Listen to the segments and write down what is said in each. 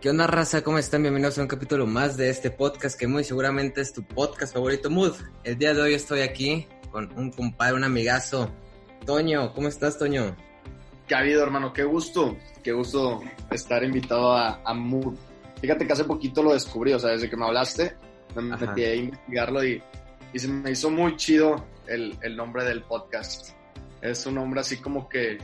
¿Qué onda, raza? ¿Cómo están? Bienvenidos a un capítulo más de este podcast que muy seguramente es tu podcast favorito, Mood. El día de hoy estoy aquí con un compadre, un amigazo. Toño, ¿cómo estás, Toño? ¿Qué ha habido, hermano? Qué gusto, qué gusto estar invitado a, a Mood. Fíjate que hace poquito lo descubrí, o sea, desde que me hablaste, me Ajá. metí a investigarlo y, y se me hizo muy chido el, el nombre del podcast. Es un nombre así como que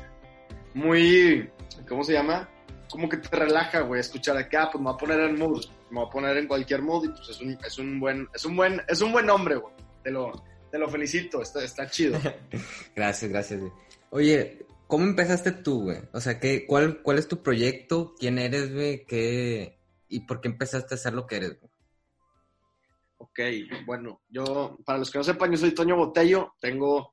muy, ¿cómo se llama? Como que te relaja, güey, escuchar acá, pues me voy a poner en mood, me voy a poner en cualquier mood y pues es un, es un buen, es un buen, es un buen nombre, güey. Te lo, te lo felicito, está, está chido. Gracias, gracias. güey. Oye, ¿cómo empezaste tú, güey? O sea, ¿qué, cuál, ¿cuál es tu proyecto? ¿Quién eres, güey? ¿Qué... ¿Y por qué empezaste a hacer lo que eres? güey? Ok, bueno, yo, para los que no sepan, yo soy Toño Botello, tengo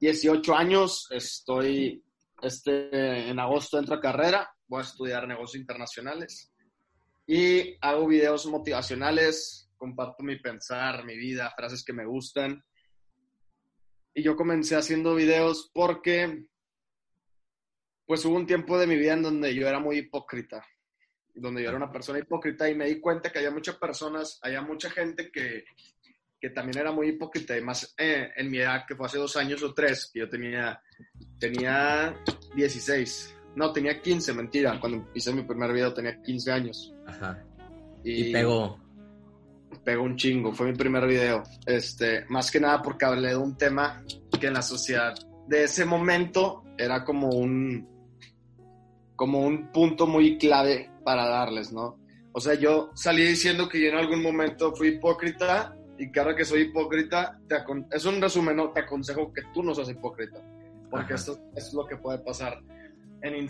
18 años, estoy, este, en agosto entro a carrera, voy a estudiar negocios internacionales y hago videos motivacionales, comparto mi pensar, mi vida, frases que me gustan. Y yo comencé haciendo videos porque, pues hubo un tiempo de mi vida en donde yo era muy hipócrita donde yo era una persona hipócrita y me di cuenta que había muchas personas, había mucha gente que, que también era muy hipócrita y más eh, en mi edad, que fue hace dos años o tres, que yo tenía, tenía 16, no, tenía 15, mentira, cuando hice mi primer video tenía 15 años. Ajá. Y, Y pegó. Pegó un chingo, fue mi primer video. Este, más que nada porque hablé de un tema que en la sociedad de ese momento era como un, como un punto muy clave para darles, ¿no? O sea, yo salí diciendo que yo en algún momento fui hipócrita y que ahora que soy hipócrita, te es un resumen, ¿no? Te aconsejo que tú no seas hipócrita, porque Ajá. esto es lo que puede pasar en in-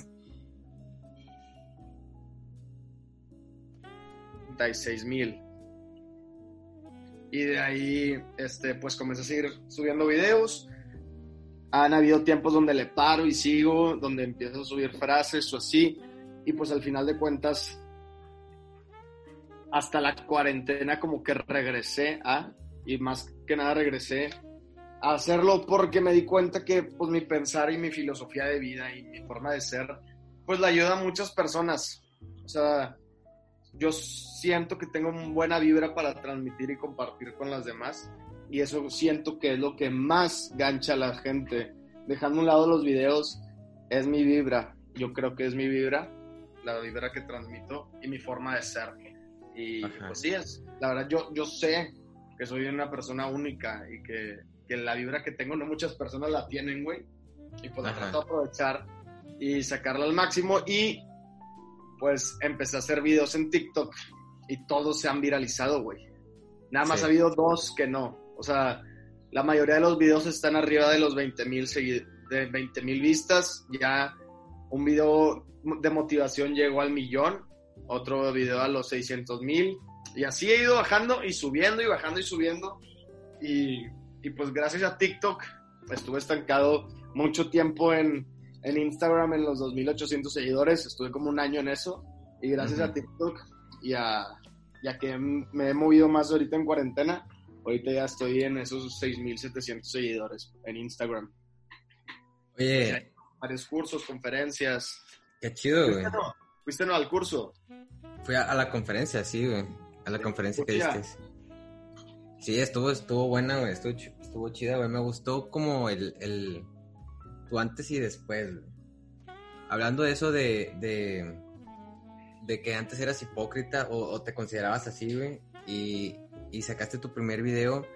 36 mil. Y de ahí, este, pues comencé a seguir subiendo videos. Han habido tiempos donde le paro y sigo, donde empiezo a subir frases o así. Y pues al final de cuentas, hasta la cuarentena como que regresé a, y más que nada regresé a hacerlo porque me di cuenta que pues mi pensar y mi filosofía de vida y mi forma de ser, pues le ayuda a muchas personas. O sea, yo siento que tengo una buena vibra para transmitir y compartir con las demás. Y eso siento que es lo que más gancha a la gente. Dejando a un lado los videos, es mi vibra. Yo creo que es mi vibra, la vibra que transmito y mi forma de ser. Y Ajá. pues sí, es, la verdad yo, yo sé que soy una persona única y que, que la vibra que tengo no muchas personas la tienen, güey. Y pues la trato de aprovechar y sacarla al máximo. Y pues empecé a hacer videos en TikTok y todos se han viralizado, güey. Nada más Sí. ha habido dos que no. O sea, la mayoría de los videos están arriba de los 20 mil de 20 mil vistas. Ya un video de motivación llegó al millón, otro video a los 600 mil. Y así he ido bajando y subiendo y bajando y subiendo. Y, y pues gracias a TikTok estuve estancado mucho tiempo en, en Instagram en los 2.800 seguidores. Estuve como un año en eso. Y gracias a TikTok y a, y a que me he movido más ahorita en cuarentena, ahorita ya estoy en esos 6.700 seguidores en Instagram. Oye, Varios cursos, conferencias. qué chido, güey. ¿Fuiste no? ¿Fuiste no al curso? Fui a, a la conferencia, sí, güey. A la conferencia que diste. Sí, estuvo, estuvo buena, güey. Estuvo, estuvo chida, güey. Me gustó como el, el... Tu antes y después, güey. Hablando de eso de... de de que antes eras hipócrita o, o te considerabas así, güey, y, y sacaste tu primer video.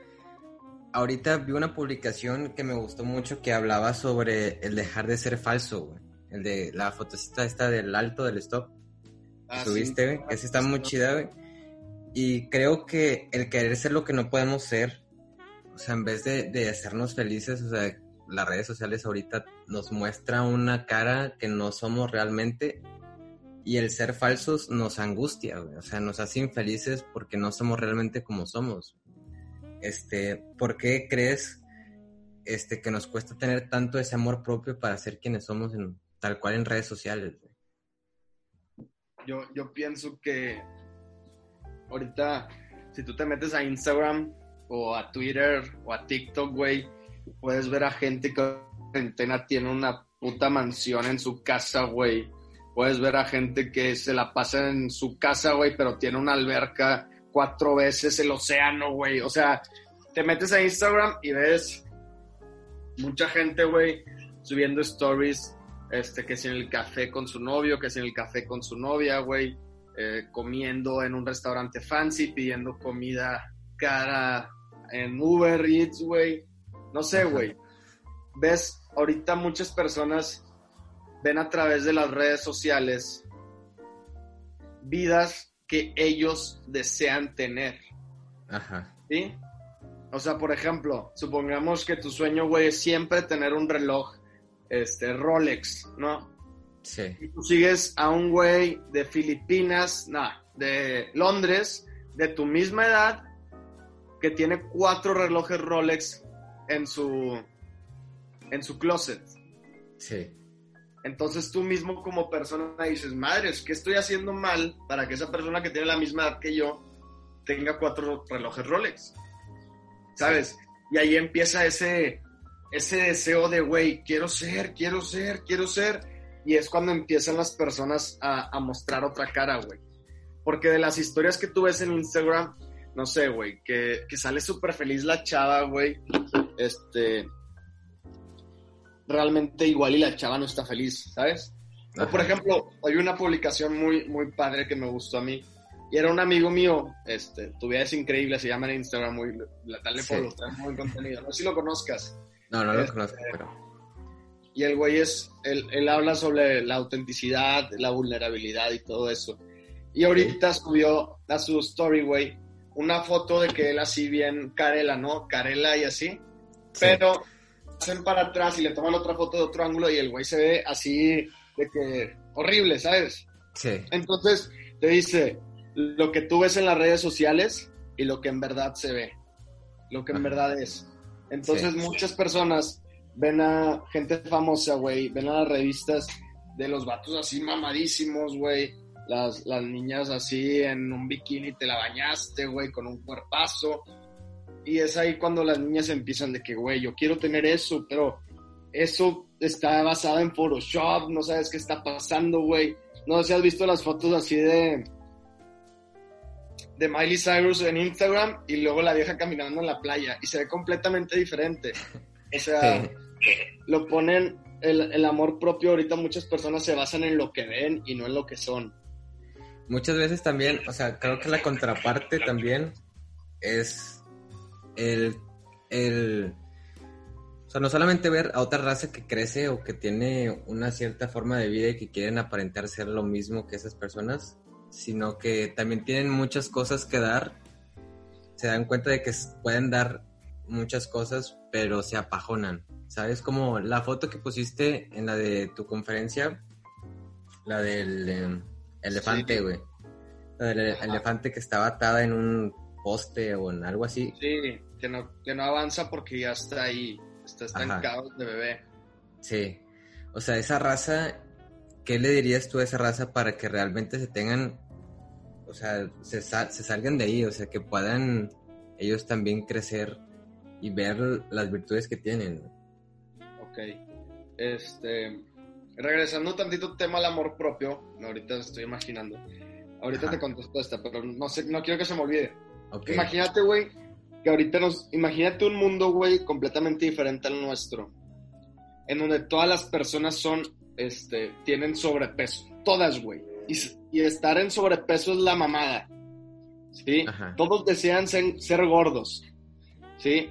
Ahorita vi una publicación que me gustó mucho que hablaba sobre el dejar de ser falso, güey. El de la fotocita esta del alto del stop. Ah, que sí. subiste, güey. Esa está muy chida, güey. Y creo que el querer ser lo que no podemos ser, o sea, en vez de, de hacernos felices, o sea, las redes sociales ahorita nos muestra una cara que no somos realmente y el ser falsos nos angustia, güey. O sea, nos hace infelices porque no somos realmente como somos. Este, ¿por qué crees este, que nos cuesta tener tanto ese amor propio para ser quienes somos en, tal cual en redes sociales? Yo, yo pienso que ahorita, si tú te metes a Instagram o a Twitter o a TikTok, güey, puedes ver a gente que en cuarentena tiene una puta mansión en su casa, güey. Puedes ver a gente que se la pasa en su casa, güey, pero tiene una alberca cuatro veces el océano, güey. O sea, te metes a Instagram y ves mucha gente, güey, subiendo stories, este, que es en el café con su novio, que es en el café con su novia, güey, eh, comiendo en un restaurante fancy, pidiendo comida cara en Uber Eats, güey. No sé, güey. Ves, ahorita muchas personas ven a través de las redes sociales vidas que ellos desean tener. Ajá. ¿Sí? O sea, por ejemplo, supongamos que tu sueño, güey, es siempre tener un reloj, este, Rolex, ¿no? Sí. Y tú sigues a un güey de Filipinas, no, de Londres, de tu misma edad, que tiene cuatro relojes Rolex en su, en su closet. Sí. Entonces tú mismo como persona dices, madres, ¿qué estoy haciendo mal para que esa persona que tiene la misma edad que yo tenga cuatro relojes Rolex? ¿Sabes? Y ahí empieza ese, ese deseo de, güey, quiero ser, quiero ser, quiero ser. Y es cuando empiezan las personas a, a mostrar otra cara, güey. Porque de las historias que tú ves en Instagram, no sé, güey, que, que sale súper feliz la chava, güey. Este. Realmente igual y la chava no está feliz, ¿sabes? O por ejemplo, hay una publicación muy, muy padre que me gustó a mí. Y era un amigo mío, este, tu vida es increíble, se llama en Instagram, muy, dale Sí. follow, trae muy buen contenido. No sé si lo conozcas. No, no lo Este- conozco, pero. Y el güey es, él, él habla sobre la autenticidad, la vulnerabilidad y todo eso. Y ahorita subió a su story, güey, una foto de que él así bien Carela, ¿no? Carela y así. Sí. Pero hacen para atrás y le toman otra foto de otro ángulo y el güey se ve así de que horrible, ¿sabes? Sí. Entonces te dice lo que tú ves en las redes sociales y lo que en verdad se ve, lo que en verdad es. Entonces Sí. muchas personas ven a gente famosa, güey, ven a las revistas de los vatos así mamadísimos, güey, las, las niñas así en un bikini te la bañaste, güey, con un cuerpazo. Y es ahí cuando las niñas empiezan de que, güey, yo quiero tener eso, pero eso está basado en Photoshop, no sabes qué está pasando, güey. No sé si has visto las fotos así de de Miley Cyrus en Instagram y luego la vieja caminando en la playa y se ve completamente diferente. O sea. Lo ponen el, el amor propio ahorita muchas personas se basan en lo que ven y no en lo que son. Muchas veces también, o sea, creo que la contraparte también es el, el, o sea, no solamente ver a otra raza que crece o que tiene una cierta forma de vida y que quieren aparentar ser lo mismo que esas personas, sino que también tienen muchas cosas que dar, se dan cuenta de que pueden dar muchas cosas, pero se apajonan, ¿sabes? Como la foto que pusiste en la de tu conferencia, la del em, elefante, Sí. güey. La del Ajá. elefante que estaba atada en un poste o en algo así. Sí, que no, que no avanza porque ya está ahí, está estancado de bebé. Sí. O sea, esa raza, ¿qué le dirías tú a esa raza para que realmente se tengan, o sea, se, sal- se salgan de ahí, o sea, que puedan ellos también crecer y ver las virtudes que tienen? Ok. Este, regresando tantito al tema del amor propio, ahorita estoy imaginando. Ahorita Ajá. te contesto esta, pero no sé, no quiero que se me olvide. Imagínate, güey, que ahorita nos. Imagínate un mundo, güey, completamente diferente al nuestro. En donde todas las personas son. Este. Tienen sobrepeso. Todas, güey. Y, estar en sobrepeso es la mamada. ¿Sí? Ajá. Todos desean ser, ser gordos. ¿Sí?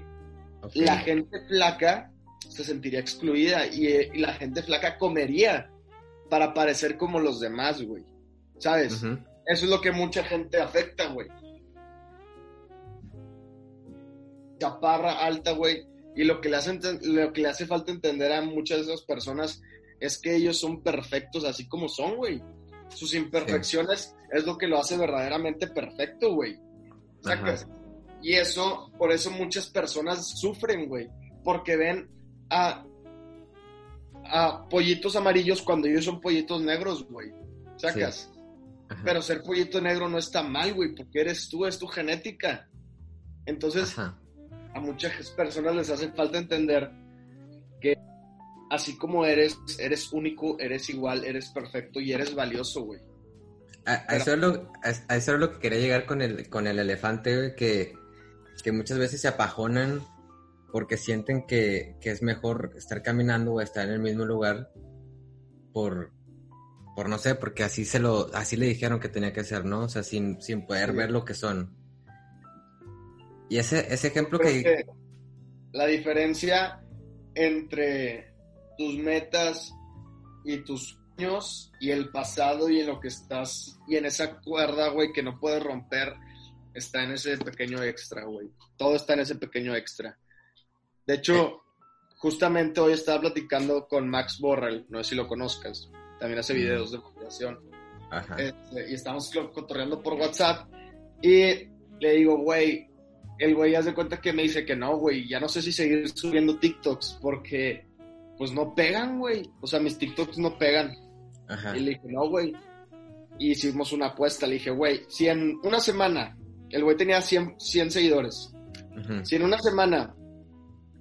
La gente flaca se sentiría excluida. Y, eh, y la gente flaca comería para parecer como los demás, güey. ¿Sabes? Eso es lo que mucha gente afecta, güey. Chaparra, alta, güey. Y lo que, le hace, lo que le hace falta entender a muchas de esas personas es que ellos son perfectos así como son, güey. Sus imperfecciones es lo que lo hace verdaderamente perfecto, güey. Y eso, por eso muchas personas sufren, güey. Porque ven a, a pollitos amarillos cuando ellos son pollitos negros, güey. ¿Sacas? Pero ser pollito negro no está mal, güey, porque eres tú, es tu genética. Entonces, a muchas personas les hace falta entender que así como eres, eres único, eres igual, eres perfecto y eres valioso, güey. A, eso es lo, eso es lo que quería llegar con el, con el elefante, güey, que, que muchas veces se apajonan porque sienten que, que, es mejor estar caminando o estar en el mismo lugar por, por no sé, porque así se lo, así le dijeron que tenía que ser, ¿no? O sea, sin, sin poder ver lo que son. Y ese, ese ejemplo que... La diferencia entre tus metas y tus sueños y el pasado y en lo que estás y en esa cuerda, güey, que no puedes romper, está en ese pequeño extra, güey. Todo está en ese pequeño extra. De hecho, eh. justamente hoy estaba platicando con Max Borrell, no sé si lo conozcas, también hace videos de motivación. Este, y estamos cotorreando por WhatsApp y le digo, güey, el güey hace cuenta que me dice que no, güey, ya no sé si seguir subiendo TikToks porque pues no pegan, güey. O sea, mis TikToks no pegan. Y le dije, no, güey. Y hicimos una apuesta. Le dije, güey, si en una semana el güey tenía 100, 100 seguidores, si en una semana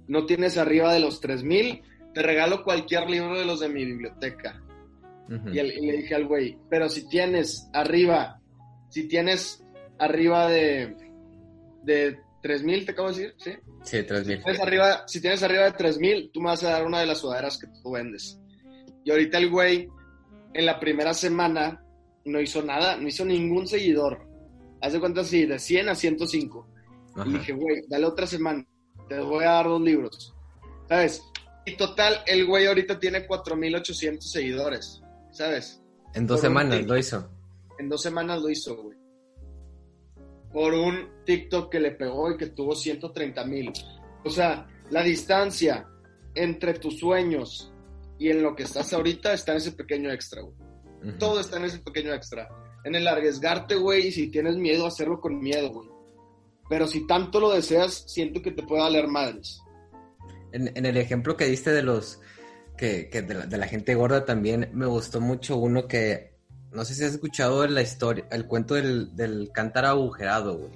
no tienes arriba de los 3000, te regalo cualquier libro de los de mi biblioteca. y, le dije al güey, pero si tienes arriba, si tienes arriba de, de 3000, te acabo de decir, ¿sí? Sí, 3000. Si tienes arriba, si tienes arriba de 3000, tú me vas a dar una de las sudaderas que tú vendes. Y ahorita el güey, en la primera semana, no hizo nada, no hizo ningún seguidor. Hace cuenta así, de 100 a 105. Y dije, güey, dale otra semana, te voy a dar dos libros. ¿Sabes? Y total, el güey ahorita tiene 4800 seguidores, ¿sabes? En dos semanas lo hizo. En dos semanas lo hizo, güey por un TikTok que le pegó y que tuvo 130 mil. O sea, la distancia entre tus sueños y en lo que estás ahorita está en ese pequeño extra, güey. Todo está en ese pequeño extra. En el arriesgarte, güey, y si tienes miedo, hacerlo con miedo, güey. Pero si tanto lo deseas, siento que te puede valer madres. En, el ejemplo que diste de los, que, de la gente gorda también, me gustó mucho uno que no sé si has escuchado la historia, el cuento del, del cántaro agujerado, güey.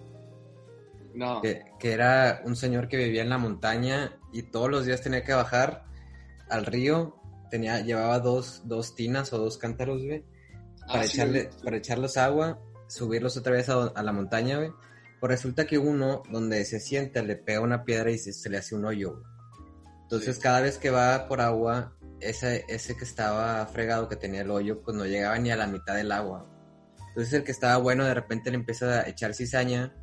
No. Que, era un señor que vivía en la montaña y todos los días tenía que bajar al río. Tenía, llevaba dos, dos tinas o dos cántaros, güey. Para, ah, echarle, para echarlos agua, subirlos otra vez a, la montaña, güey. Pues resulta que uno, donde se sienta, le pega una piedra y se, le hace un hoyo, Entonces, cada vez que va por agua, ese, ese que estaba fregado, que tenía el hoyo, pues no llegaba ni a la mitad del agua. Entonces el que estaba bueno de repente le empieza a echar cizaña.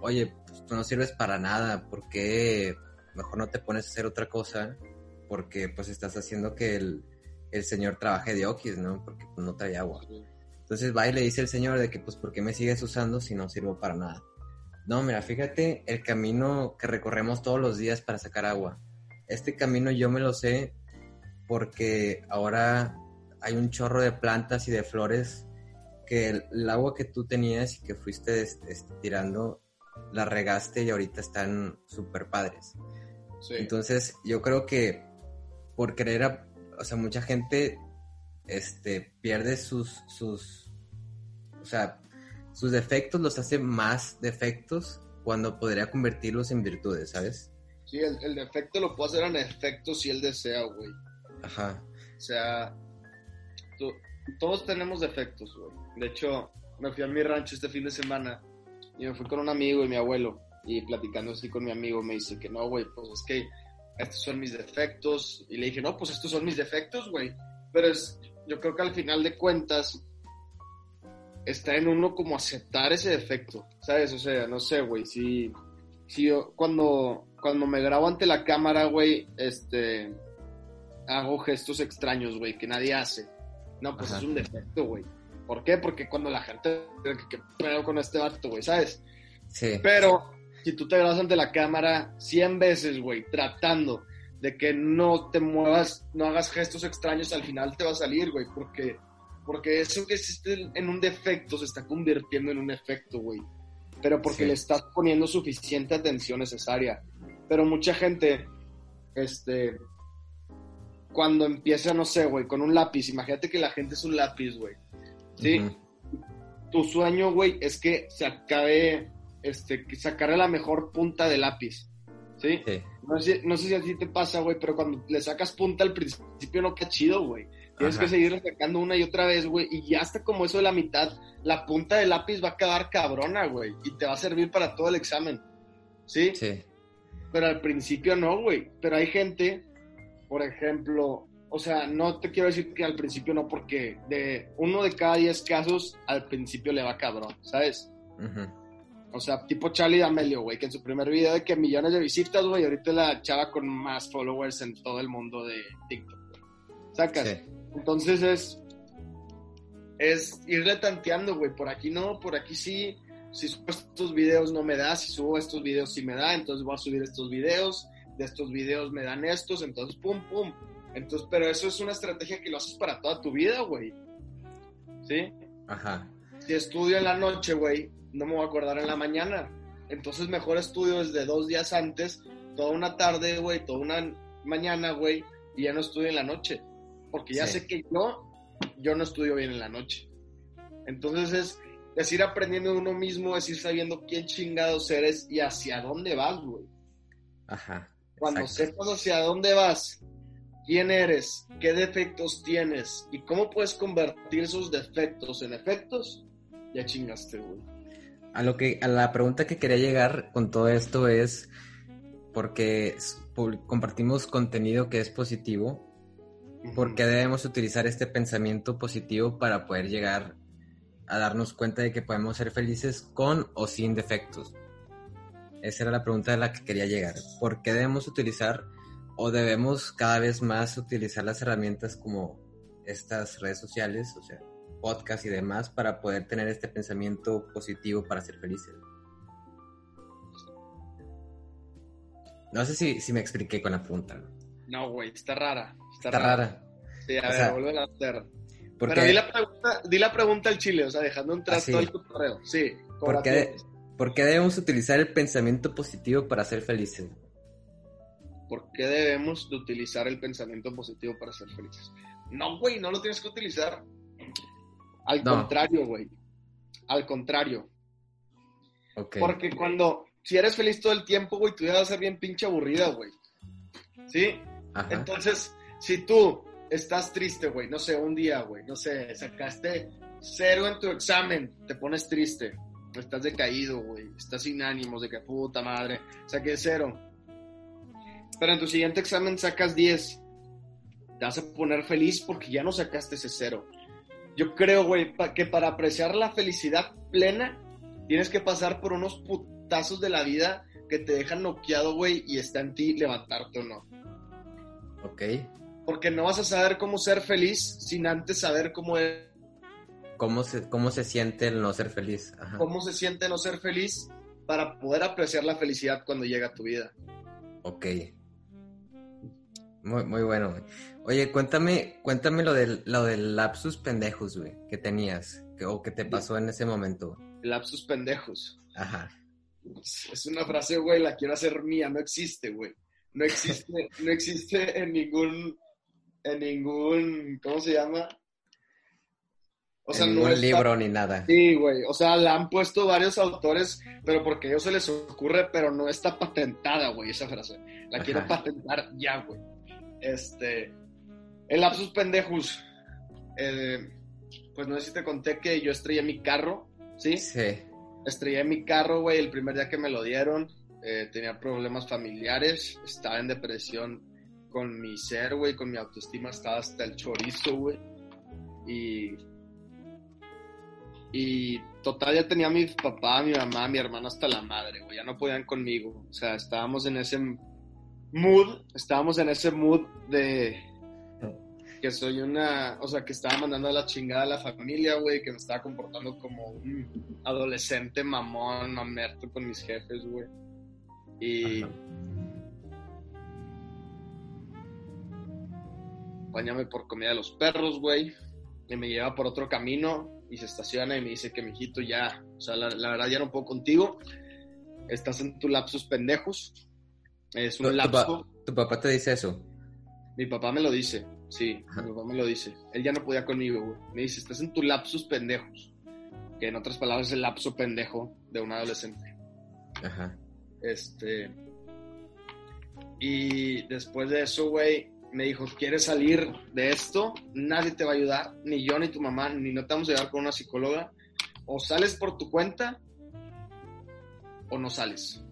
Oye, pues tú no sirves para nada, ¿por qué mejor no te pones a hacer otra cosa? Porque pues estás haciendo que el, el señor trabaje de oquis, ¿no? Porque pues, no trae agua. Entonces va y le dice el señor de que pues ¿por qué me sigues usando si no sirvo para nada? No, mira, fíjate el camino que recorremos todos los días para sacar agua. Este camino yo me lo sé porque ahora hay un chorro de plantas y de flores que el, agua que tú tenías y que fuiste tirando, la regaste y ahorita están súper padres. Entonces, yo creo que por querer, o sea, mucha gente este, pierde sus, sus, o sea, sus defectos los hace más defectos cuando podría convertirlos en virtudes, ¿sabes? Sí, el, el defecto lo puede hacer en efecto si él desea, güey. Ajá. O sea, todos tenemos defectos, güey. De hecho, me fui a mi rancho este fin de semana y me fui con un amigo y mi abuelo. Y platicando así con mi amigo me dice que no, güey, pues es que estos son mis defectos. Y le dije, no, pues estos son mis defectos, güey. Pero es, yo creo que al final de cuentas está en uno como aceptar ese defecto, ¿sabes? O sea, no sé, güey, si, si yo cuando, cuando me grabo ante la cámara, güey, este, hago gestos extraños, güey, que nadie hace. No, pues es un defecto, güey. ¿Por qué? Porque cuando la gente... ¿Qué pedo con este vato, güey? ¿Sabes? Sí. Pero si tú te grabas ante la cámara 100 veces, güey, tratando de que no te muevas, no hagas gestos extraños, al final te va a salir, güey, porque, porque eso que existe en un defecto se está convirtiendo en un efecto, güey. Pero porque Sí. le estás poniendo suficiente atención necesaria. Pero mucha gente, este, cuando empieza, no sé, güey, con un lápiz, imagínate que la gente es un lápiz, güey. ¿Sí? Tu sueño, güey, es que se acabe, este, que sacarle la mejor punta de lápiz, ¿sí? Sí. No sé, no sé si así te pasa, güey, pero cuando le sacas punta al principio no queda chido, güey. Tienes Ajá. que seguirle sacando una y otra vez, güey, y ya hasta como eso de la mitad, la punta del lápiz va a quedar cabrona, güey, y te va a servir para todo el examen, ¿sí? Sí. Pero al principio no, güey. Pero hay gente, por ejemplo, o sea, no te quiero decir que al principio no, porque de uno de cada diez casos al principio le va cabrón, ¿sabes? O sea, tipo Charlie D'Amelio, güey, que en su primer video de que millones de visitas, güey, ahorita es la chava con más followers en todo el mundo de TikTok. ¿Sacas? Sí. Entonces es, es irle tanteando, güey. Por aquí no, por aquí sí. Si subo estos videos no me da, si subo estos videos sí me da, entonces voy a subir estos videos. De estos videos me dan estos, entonces pum, pum. Entonces, pero eso es una estrategia que lo haces para toda tu vida, güey. ¿Sí? Ajá. Si estudio en la noche, güey, no me voy a acordar en la mañana. Entonces mejor estudio desde dos días antes, toda una tarde, güey, toda una mañana, güey, y ya no estudio en la noche. Porque ya Sí. sé que yo, yo no estudio bien en la noche. Entonces es, es ir aprendiendo de uno mismo, es ir sabiendo quién chingados eres y hacia dónde vas, güey. Ajá. Cuando Exacto. sepas hacia dónde vas, quién eres, qué defectos tienes y cómo puedes convertir esos defectos en efectos, ya chingaste, güey. A lo que, a la pregunta que quería llegar con todo esto es porque compartimos contenido que es positivo, ¿por qué debemos utilizar este pensamiento positivo para poder llegar a darnos cuenta de que podemos ser felices con o sin defectos? Esa era la pregunta de la que quería llegar. ¿Por qué debemos utilizar o debemos cada vez más utilizar las herramientas como estas redes sociales, o sea, podcast y demás, para poder tener este pensamiento positivo para ser felices? No sé si, si me expliqué con la pregunta. ¿no? Güey, está rara. Está, Está rara. Sí, a O ver, sea, vuelven a hacer. Porque, Pero di la, pregunta, di la pregunta al chile, o sea, dejando entrar Ah, sí. todo el correo. Sí, ¿Por qué, por qué debemos utilizar el pensamiento positivo para ser felices? ¿Por qué debemos de utilizar el pensamiento positivo para ser felices? No, güey, no lo tienes que utilizar. Al No. contrario, güey. Al contrario. Porque cuando, si eres feliz todo el tiempo, güey, tu vida va a ser bien pinche aburrida, güey. ¿Sí? Ajá. Entonces, si tú estás triste, güey, no sé, un día, güey, no sé, sacaste cero en tu examen, te pones triste, estás decaído, güey, estás sin ánimos de que puta madre, saqué cero. Pero en tu siguiente examen sacas 10, te vas a poner feliz porque ya no sacaste ese cero. Yo creo, güey, que para apreciar la felicidad plena, tienes que pasar por unos putazos de la vida que te dejan noqueado, güey, y está en ti levantarte o no. Ok. Porque no vas a saber cómo ser feliz sin antes saber cómo, es- ¿Cómo se, ¿Cómo se siente el no ser feliz? Ajá. cómo se siente no ser feliz para poder apreciar la felicidad cuando llega a tu vida. Ok. Muy, muy bueno, güey. Oye, cuéntame, cuéntame lo del, lo del lapsus pendejos, güey, que tenías, que, o que te pasó en ese momento. Lapsus pendejos. Ajá. Es una frase, güey, la quiero hacer mía, no existe, güey. No existe, no existe en ningún, en ningún, ¿cómo se llama? O en ningún no libro ni nada. Sí, güey. O sea, la han puesto varios autores, pero porque a ellos se les ocurre, pero no está patentada, güey, esa frase. La quiero patentar ya, güey. Este. El lapsus pendejus. eh, pues no sé si te conté que yo estrellé mi carro, ¿sí? Sí. Estrellé mi carro, güey, el primer día que me lo dieron. eh, tenía problemas familiares, estaba en depresión con mi ser, güey, con mi autoestima, estaba hasta el chorizo, güey. Y y total, ya tenía mi papá, mi mamá, mi hermano hasta la madre, güey. Ya no podían conmigo. O sea, estábamos en ese mood, estábamos en ese mood de que soy una, o sea, que estaba mandando a la chingada a la familia, güey, que me estaba comportando como un adolescente mamón, mamerto con mis jefes, güey. Y... Bañame por comida de los perros, güey. Y me lleva por otro camino y se estaciona y me dice que, mijito, ya, o sea, la, la verdad ya no puedo contigo. Estás en tu lapsus pendejos. Es un tu lapso. pa- tu papá te dice eso. Mi papá me lo dice, sí, Ajá. mi papá me lo dice. Él ya no podía conmigo, güey. Me dice, estás en tu lapsus pendejos. Que en otras palabras es el lapso pendejo de un adolescente. Ajá. Este. Y después de eso, güey, me dijo, ¿quieres salir de esto? Nadie te va a ayudar, ni yo, ni tu mamá, ni no te vamos a llevar con una psicóloga. O sales por tu cuenta, o no sales.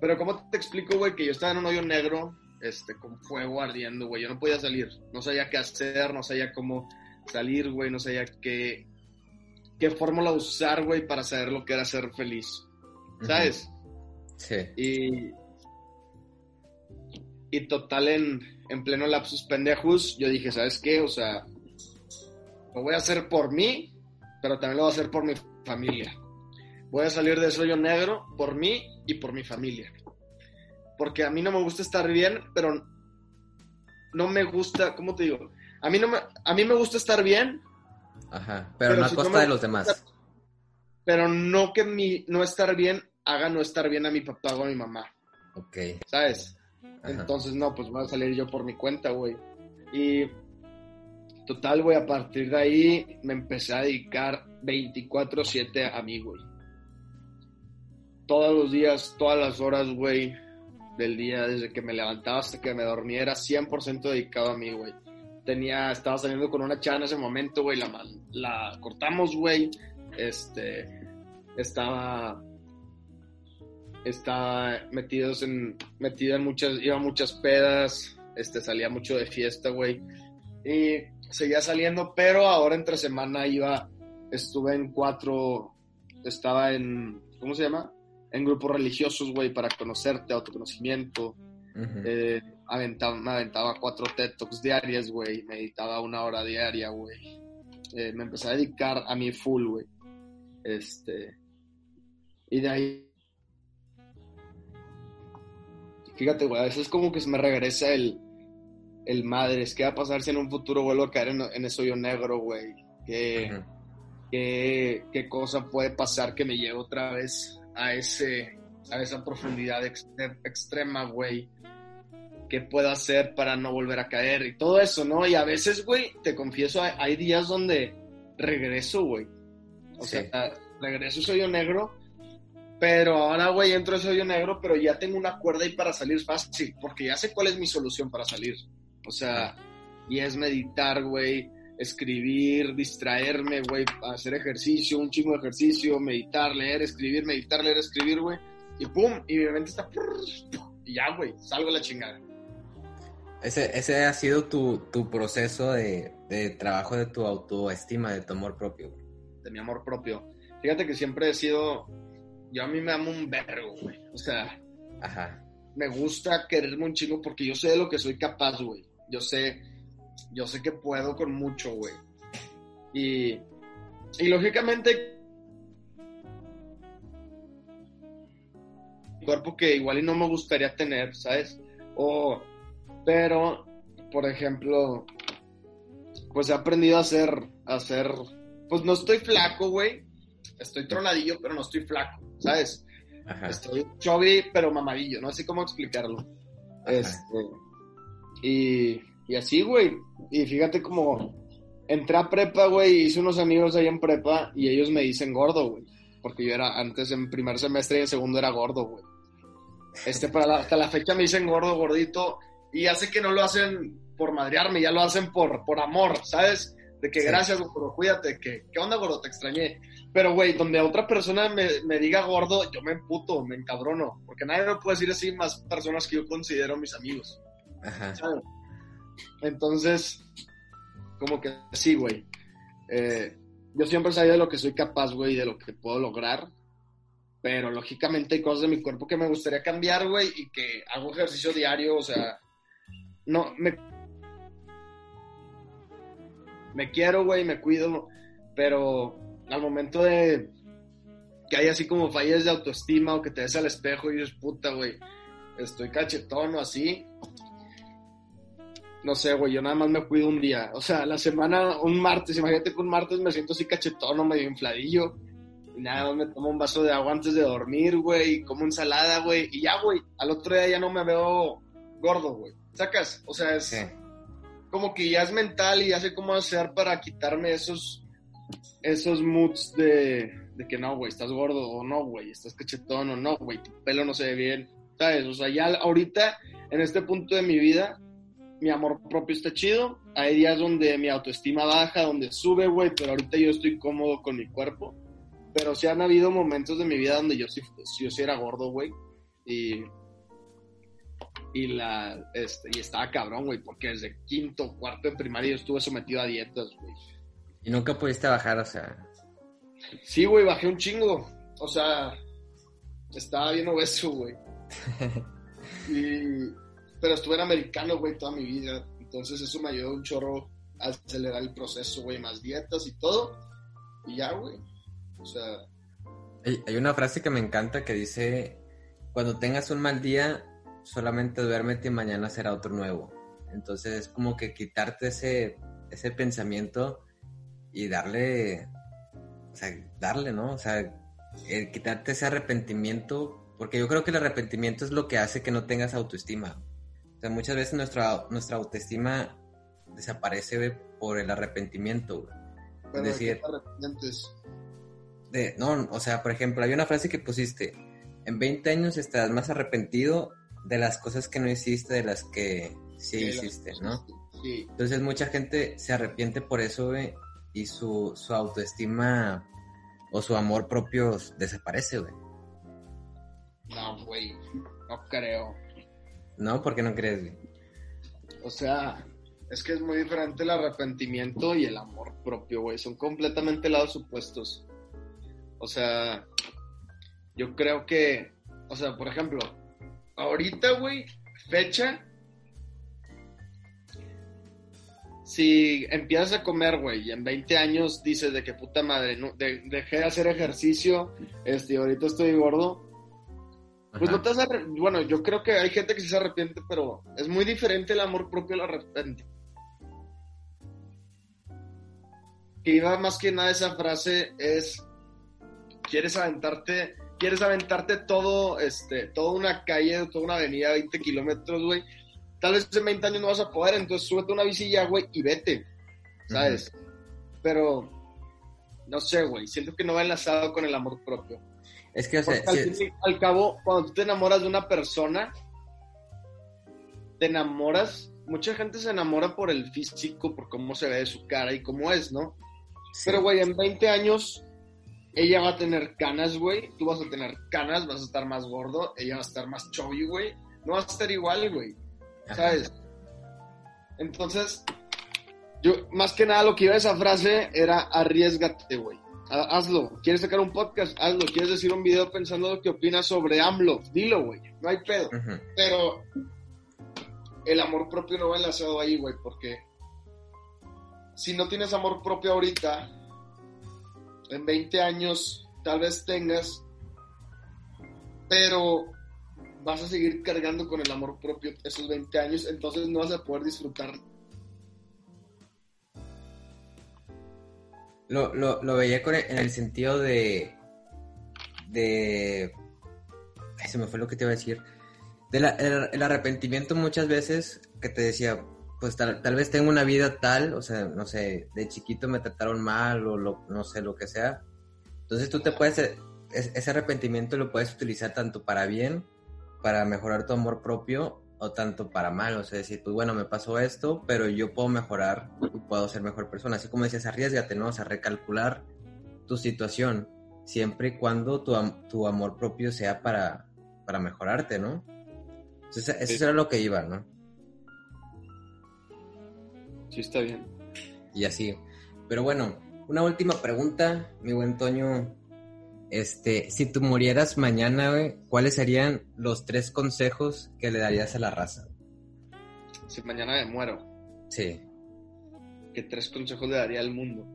Pero ¿cómo te explico, güey, que yo estaba en un hoyo negro, este, con fuego ardiendo, güey. Yo no podía salir. No sabía qué hacer, no sabía cómo salir, güey. No sabía qué, qué fórmula usar, güey, para saber lo que era ser feliz. ¿Sabes? Sí. Y, y total, en, en pleno lapsus pendejos, yo dije, ¿sabes qué? O sea, lo voy a hacer por mí, pero también lo voy a hacer por mi familia. Voy a salir de ese hoyo negro por mí y por mi familia. Porque a mí no me gusta estar bien, pero no me gusta, ¿cómo te digo? A mí, no me, a mí me gusta estar bien, Ajá. Pero, Pero no a si costa de los demás. pero no que mi no estar bien haga no estar bien a mi papá o a mi mamá, Ok. ¿sabes? Entonces, no, pues voy a salir yo por mi cuenta, güey. Y total, güey, a partir de ahí me empecé a dedicar 24/7 a mí, güey. Todos los días, todas las horas, güey, del día, desde que me levantaba hasta que me dormía, era 100% dedicado a mí, güey. Tenía, estaba saliendo con una chava en ese momento, güey, la, la cortamos, güey. Este, estaba estaba metidos en, metido en muchas, iba a muchas pedas, este, salía mucho de fiesta, güey. Y seguía saliendo, pero ahora entre semana iba, estuve en cuatro, estaba en, ¿cómo se llama? En grupos religiosos, güey, para conocerte, autoconocimiento. Eh, aventaba, me aventaba cuatro TED Talks diarias, güey. Meditaba una hora diaria, güey. Eh, me empecé a dedicar a mi full, güey. Este. Y de ahí. Fíjate, güey, a veces como que se me regresa el. El madres. ¿Qué va a pasar si en un futuro vuelvo a caer en, en ese hoyo negro, güey? ¿Qué, Ujú. qué, qué cosa puede pasar que me lleve otra vez a ese a esa profundidad extre- extrema, güey. ¿Qué puedo hacer para no volver a caer? Y todo eso, ¿no? Y a veces, güey, te confieso, hay, hay días donde regreso, güey. O Sí. sea, regreso a ese hoyo negro, pero ahora, güey, entro a ese hoyo negro, pero ya tengo una cuerda ahí para salir fácil, porque ya sé cuál es mi solución para salir. O sea, y es meditar, güey, escribir, distraerme, güey, hacer ejercicio, un chingo de ejercicio, meditar, leer, escribir, meditar, leer, escribir, güey. Y pum, y mi mente está... Y ya, güey, salgo a la chingada. Ese, ese ha sido tu, tu proceso de, de trabajo de tu autoestima, de tu amor propio. güey. de mi amor propio. Fíjate que siempre he sido, yo a mí me amo un vergo, güey. O sea, Ajá. me gusta quererme un chingo porque yo sé de lo que soy capaz, güey. Yo sé, yo sé que puedo con mucho, güey. Y, y lógicamente, cuerpo que igual y no me gustaría tener, ¿sabes? O, pero, por ejemplo, pues he aprendido a hacer, a hacer, pues no estoy flaco, güey. Estoy tronadillo, pero no estoy flaco, ¿sabes? Ajá. Estoy chubby, pero mamadillo, no sé cómo explicarlo. Ajá. Este, y, y así, güey. Y fíjate como entré a prepa, güey, hice unos amigos ahí en prepa y ellos me dicen gordo, güey. Porque yo era antes en primer semestre y en segundo era gordo, güey. Este, para la- hasta la fecha me dicen gordo, gordito. Y sé que no lo hacen por madrearme, ya lo hacen por, por amor, ¿sabes? De que Sí. gracias, gordo, cuídate, que, ¿qué onda, gordo? Te extrañé. Pero, güey, donde otra persona me, me diga gordo, yo me emputo, me encabrono. Porque nadie me puede decir así más personas que yo considero mis amigos. Ajá. ¿sabes? Entonces, como que sí, güey. Eh, yo siempre sabía de lo que soy capaz, güey, de lo que puedo lograr. Pero lógicamente hay cosas de mi cuerpo que me gustaría cambiar, güey, y que hago ejercicio diario, o sea, no, me, me quiero, güey, me cuido, pero al momento de, que hay así como fallas de autoestima o que te ves al espejo y dices, puta, güey, estoy cachetón o así. No sé, güey, yo nada más me cuido un día. O sea, la semana, un martes, imagínate que un martes me siento así cachetón o medio infladillo. Nada más me tomo un vaso de agua antes de dormir, güey, como ensalada, güey. Y ya, güey, al otro día ya no me veo gordo, güey. ¿Sacas? O sea, es como que ya es mental y ya sé cómo hacer para quitarme esos, esos moods de, de que no, güey, estás gordo o no, güey, estás cachetón o no, güey, tu pelo no se ve bien, ¿sabes? O sea, ya ahorita, en este punto de mi vida, mi amor propio está chido. Hay días donde mi autoestima baja, donde sube, güey, pero ahorita yo estoy cómodo con mi cuerpo. Pero sí han habido momentos de mi vida donde yo sí, yo sí era gordo, güey. Y, y, la, este, y estaba cabrón, güey, porque desde quinto, cuarto de primaria yo estuve sometido a dietas, güey. Y nunca pudiste bajar, o sea. Sí, güey, bajé un chingo. O sea, estaba bien obeso, güey. y, pero estuve en americano, güey, toda mi vida. Entonces eso me ayudó un chorro a acelerar el proceso, güey, más dietas y todo. Y ya, güey. O sea... Hay, hay una frase que me encanta que dice, cuando tengas un mal día, solamente duérmete y mañana será otro nuevo. Entonces es como que quitarte ese, ese pensamiento y darle, o sea, darle, ¿no? O sea, quitarte ese arrepentimiento, porque yo creo que el arrepentimiento es lo que hace que no tengas autoestima. O sea, muchas veces nuestra, nuestra autoestima desaparece por el arrepentimiento. es decir, de, no, o sea, por ejemplo, hay una frase que pusiste, en 20 años estarás más arrepentido de las cosas que no hiciste de las que sí, hiciste, ¿no? Sí. Entonces mucha gente se arrepiente por eso, güey, y su, su autoestima o su amor propio desaparece, güey. No, güey, no creo. No, ¿por qué no crees, güey? O sea, es que es muy diferente el arrepentimiento y el amor propio, güey. Son completamente lados opuestos. O sea, yo creo que, o sea, por ejemplo, ahorita, güey, fecha. Si empiezas a comer, güey, y en 20 años dices de que puta madre, no, dejé de hacer ejercicio, este, ahorita estoy gordo, pues no te vas Bueno, yo creo que hay gente que sí se arrepiente, pero es muy diferente el amor propio al arrepentimiento. Que iba más que nada esa frase es, quieres aventarte, quieres aventarte todo, este, toda una calle, toda una avenida, 20 kilómetros, güey. Tal vez en 20 años no vas a poder, entonces súbete una bici ya, güey, y vete, ¿sabes? Pero, no sé, güey, siento que no va enlazado con el amor propio. Es que, o sea, al, cabo, cuando tú te enamoras de una persona, te enamoras. Mucha gente se enamora por el físico, por cómo se ve de su cara y cómo es, ¿no? Pero, güey, en 20 años, ella va a tener canas, güey. Tú vas a tener canas, vas a estar más gordo. Ella va a estar más chubby, güey. No vas a estar igual, güey. ¿Sabes? Entonces, yo, más que nada, lo que iba a esa frase era arriesgate, güey hazlo. ¿Quieres sacar un podcast? Hazlo. ¿Quieres decir un video pensando lo que opinas sobre AMLO? Dilo, güey. No hay pedo. Pero el amor propio no va enlazado ahí, güey, porque si no tienes amor propio ahorita, en 20 años tal vez tengas, pero vas a seguir cargando con el amor propio esos 20 años, entonces no vas a poder disfrutar Lo, lo, lo veía con en el sentido de. de. Ay, se me fue lo que te iba a decir. De el, arrepentimiento muchas veces que te decía, pues tal, vez tengo una vida tal, o sea, no sé, de chiquito me trataron mal o lo, no sé, lo que sea. Entonces tú te puedes, ese arrepentimiento lo puedes utilizar tanto para bien, para mejorar tu amor propio, o tanto para mal, o sea, decir, pues bueno, me pasó esto, pero yo puedo mejorar y puedo ser mejor persona. Así como decías, arriesgate, ¿no? O sea, recalcular tu situación, siempre y cuando tu, tu amor propio sea para, para mejorarte, ¿no? Entonces, eso era lo que iba, ¿no? Sí, está bien. Y así. Pero bueno, una última pregunta, mi buen Toño. Este, si tú murieras mañana, ¿cuáles serían los tres consejos que le darías a la raza? Si mañana me muero. Sí. ¿Qué tres consejos le daría al mundo?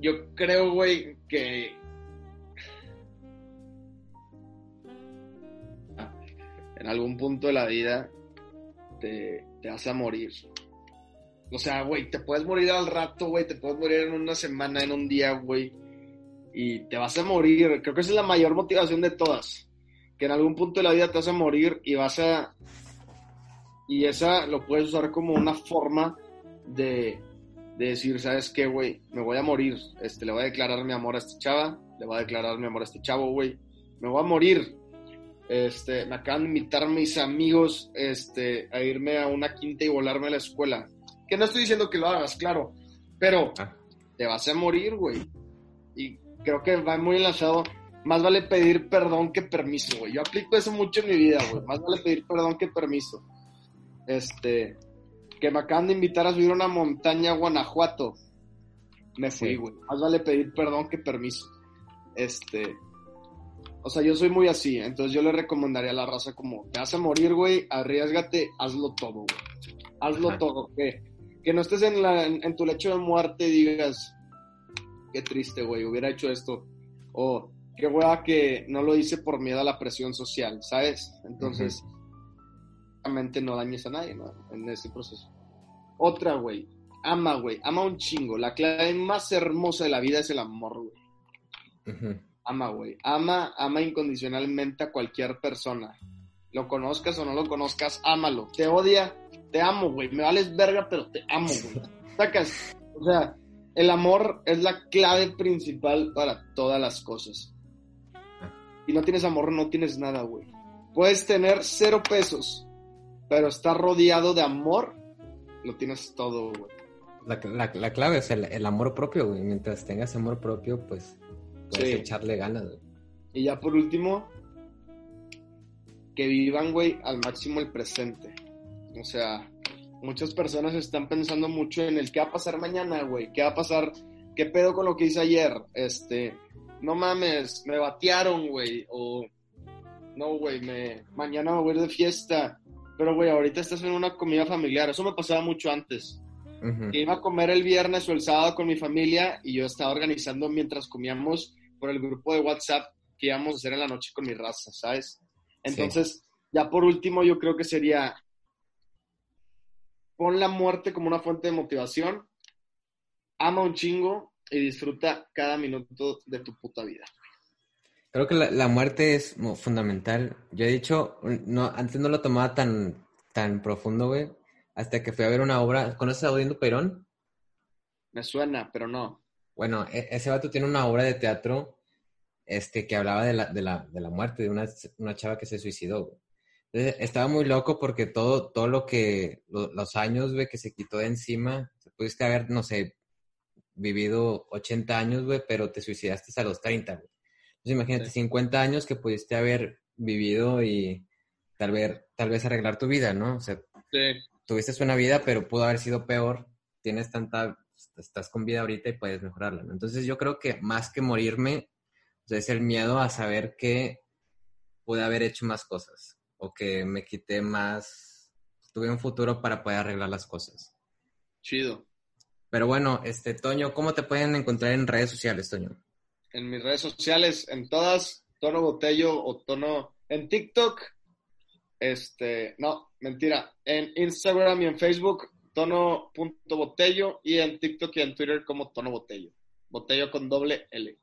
yo creo, güey, que en algún punto de la vida te, te vas a morir. O sea, güey, te puedes morir al rato, güey, te puedes morir en una semana, en un día, güey, y te vas a morir. Creo que esa es la mayor motivación de todas, que en algún punto de la vida te vas a morir y vas a... Y esa lo puedes usar como una forma de, de decir, ¿sabes qué, güey? Me voy a morir, este, le voy a declarar mi amor a esta chava, le voy a declarar mi amor a este chavo, güey. Me voy a morir, este, me acaban de invitar mis amigos este, a irme a una quinta y volarme a la escuela. Que no estoy diciendo que lo hagas, claro, pero Ah. te vas a morir, güey. Y creo que va muy enlazado. Más vale pedir perdón que permiso, güey. Yo aplico eso mucho en mi vida, güey. Más vale pedir perdón que permiso. Este, que me acaban de invitar a subir una montaña a Guanajuato. Me fui, Sí. güey. Más vale pedir perdón que permiso. Este, o sea, yo soy muy así, entonces yo le recomendaría a la raza como, te vas a morir, güey, arriesgate, hazlo todo, güey. Hazlo Ajá. todo, que, que no estés en, la, en, en tu lecho de muerte y digas, qué triste, güey, hubiera hecho esto. O qué hueva que no lo hice por miedo a la presión social, ¿sabes? Entonces, realmente no dañes a nadie, ¿no? En ese proceso. Otra, güey, ama, güey, ama un chingo. La clave más hermosa de la vida es el amor, güey. Ujú. Ama, güey. Ama, ama incondicionalmente a cualquier persona. Lo conozcas o no lo conozcas, ámalo. Te odia, te amo, güey. Me vales verga, pero te amo, güey. Sacas. O sea, el amor es la clave principal para todas las cosas. Y no tienes amor, no tienes nada, güey. Puedes tener cero pesos, pero estar rodeado de amor, lo tienes todo, güey. La, la- la clave es el, el amor propio, güey. Mientras tengas amor propio, pues puedes Sí. echarle ganas, güey. Y ya por último, que vivan, güey, al máximo el presente. O sea, muchas personas están pensando mucho en el qué va a pasar mañana, güey, qué va a pasar, qué pedo con lo que hice ayer, este, no mames, me batearon, güey, o no, güey, me, mañana me voy a ir de fiesta, pero, güey, ahorita estás en una comida familiar, eso me pasaba mucho antes. Que iba a comer el viernes o el sábado con mi familia y yo estaba organizando mientras comíamos por el grupo de WhatsApp que íbamos a hacer en la noche con mi raza, ¿sabes? Entonces, ya por último, yo creo que sería pon la muerte como una fuente de motivación, ama un chingo y disfruta cada minuto de tu puta vida. Creo que la, la muerte es fundamental. Yo he dicho, no, antes no lo tomaba tan, tan profundo, güey, hasta que fui a ver una obra. ¿Conoces a Odindo Perón? Me suena, pero no. Bueno, e- ese vato tiene una obra de teatro este, que hablaba de la, de la, de la muerte de una, una chava que se suicidó. Entonces, estaba muy loco porque todo, todo lo que, lo- los años, güey, que se quitó de encima, pudiste haber, no sé, vivido 80 años, güey, pero te suicidaste a los 30, güey. Entonces, imagínate, Sí. 50 años que pudiste haber vivido y tal vez, tal vez arreglar tu vida, ¿no? O sea, Sí. tuviste una vida, pero pudo haber sido peor. Tienes tanta, estás con vida ahorita y puedes mejorarla. ¿no? Entonces yo creo que más que morirme, o sea, es el miedo a saber que pude haber hecho más cosas o que me quité más, tuve un futuro para poder arreglar las cosas. Chido. Pero bueno, este Toño, ¿cómo te pueden encontrar en redes sociales, Toño? en mis redes sociales, en todas, Tono Botello o Tono en TikTok. Este, no, mentira, en Instagram y en Facebook, Tono.botello y en TikTok y en Twitter como Tono Botello. Botello con doble L.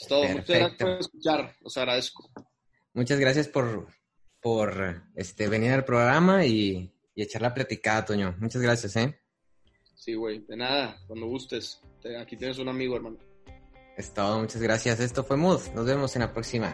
Es todo. Muchas gracias Perfecto. por escuchar. Los agradezco. Muchas gracias por, por este, venir al programa y, y echar la platicada, Toño. Muchas gracias, ¿eh? Sí, güey. De nada, cuando gustes. Te- Aquí tienes un amigo, hermano. Es todo, muchas gracias. Esto fue Mood. Nos vemos en la próxima.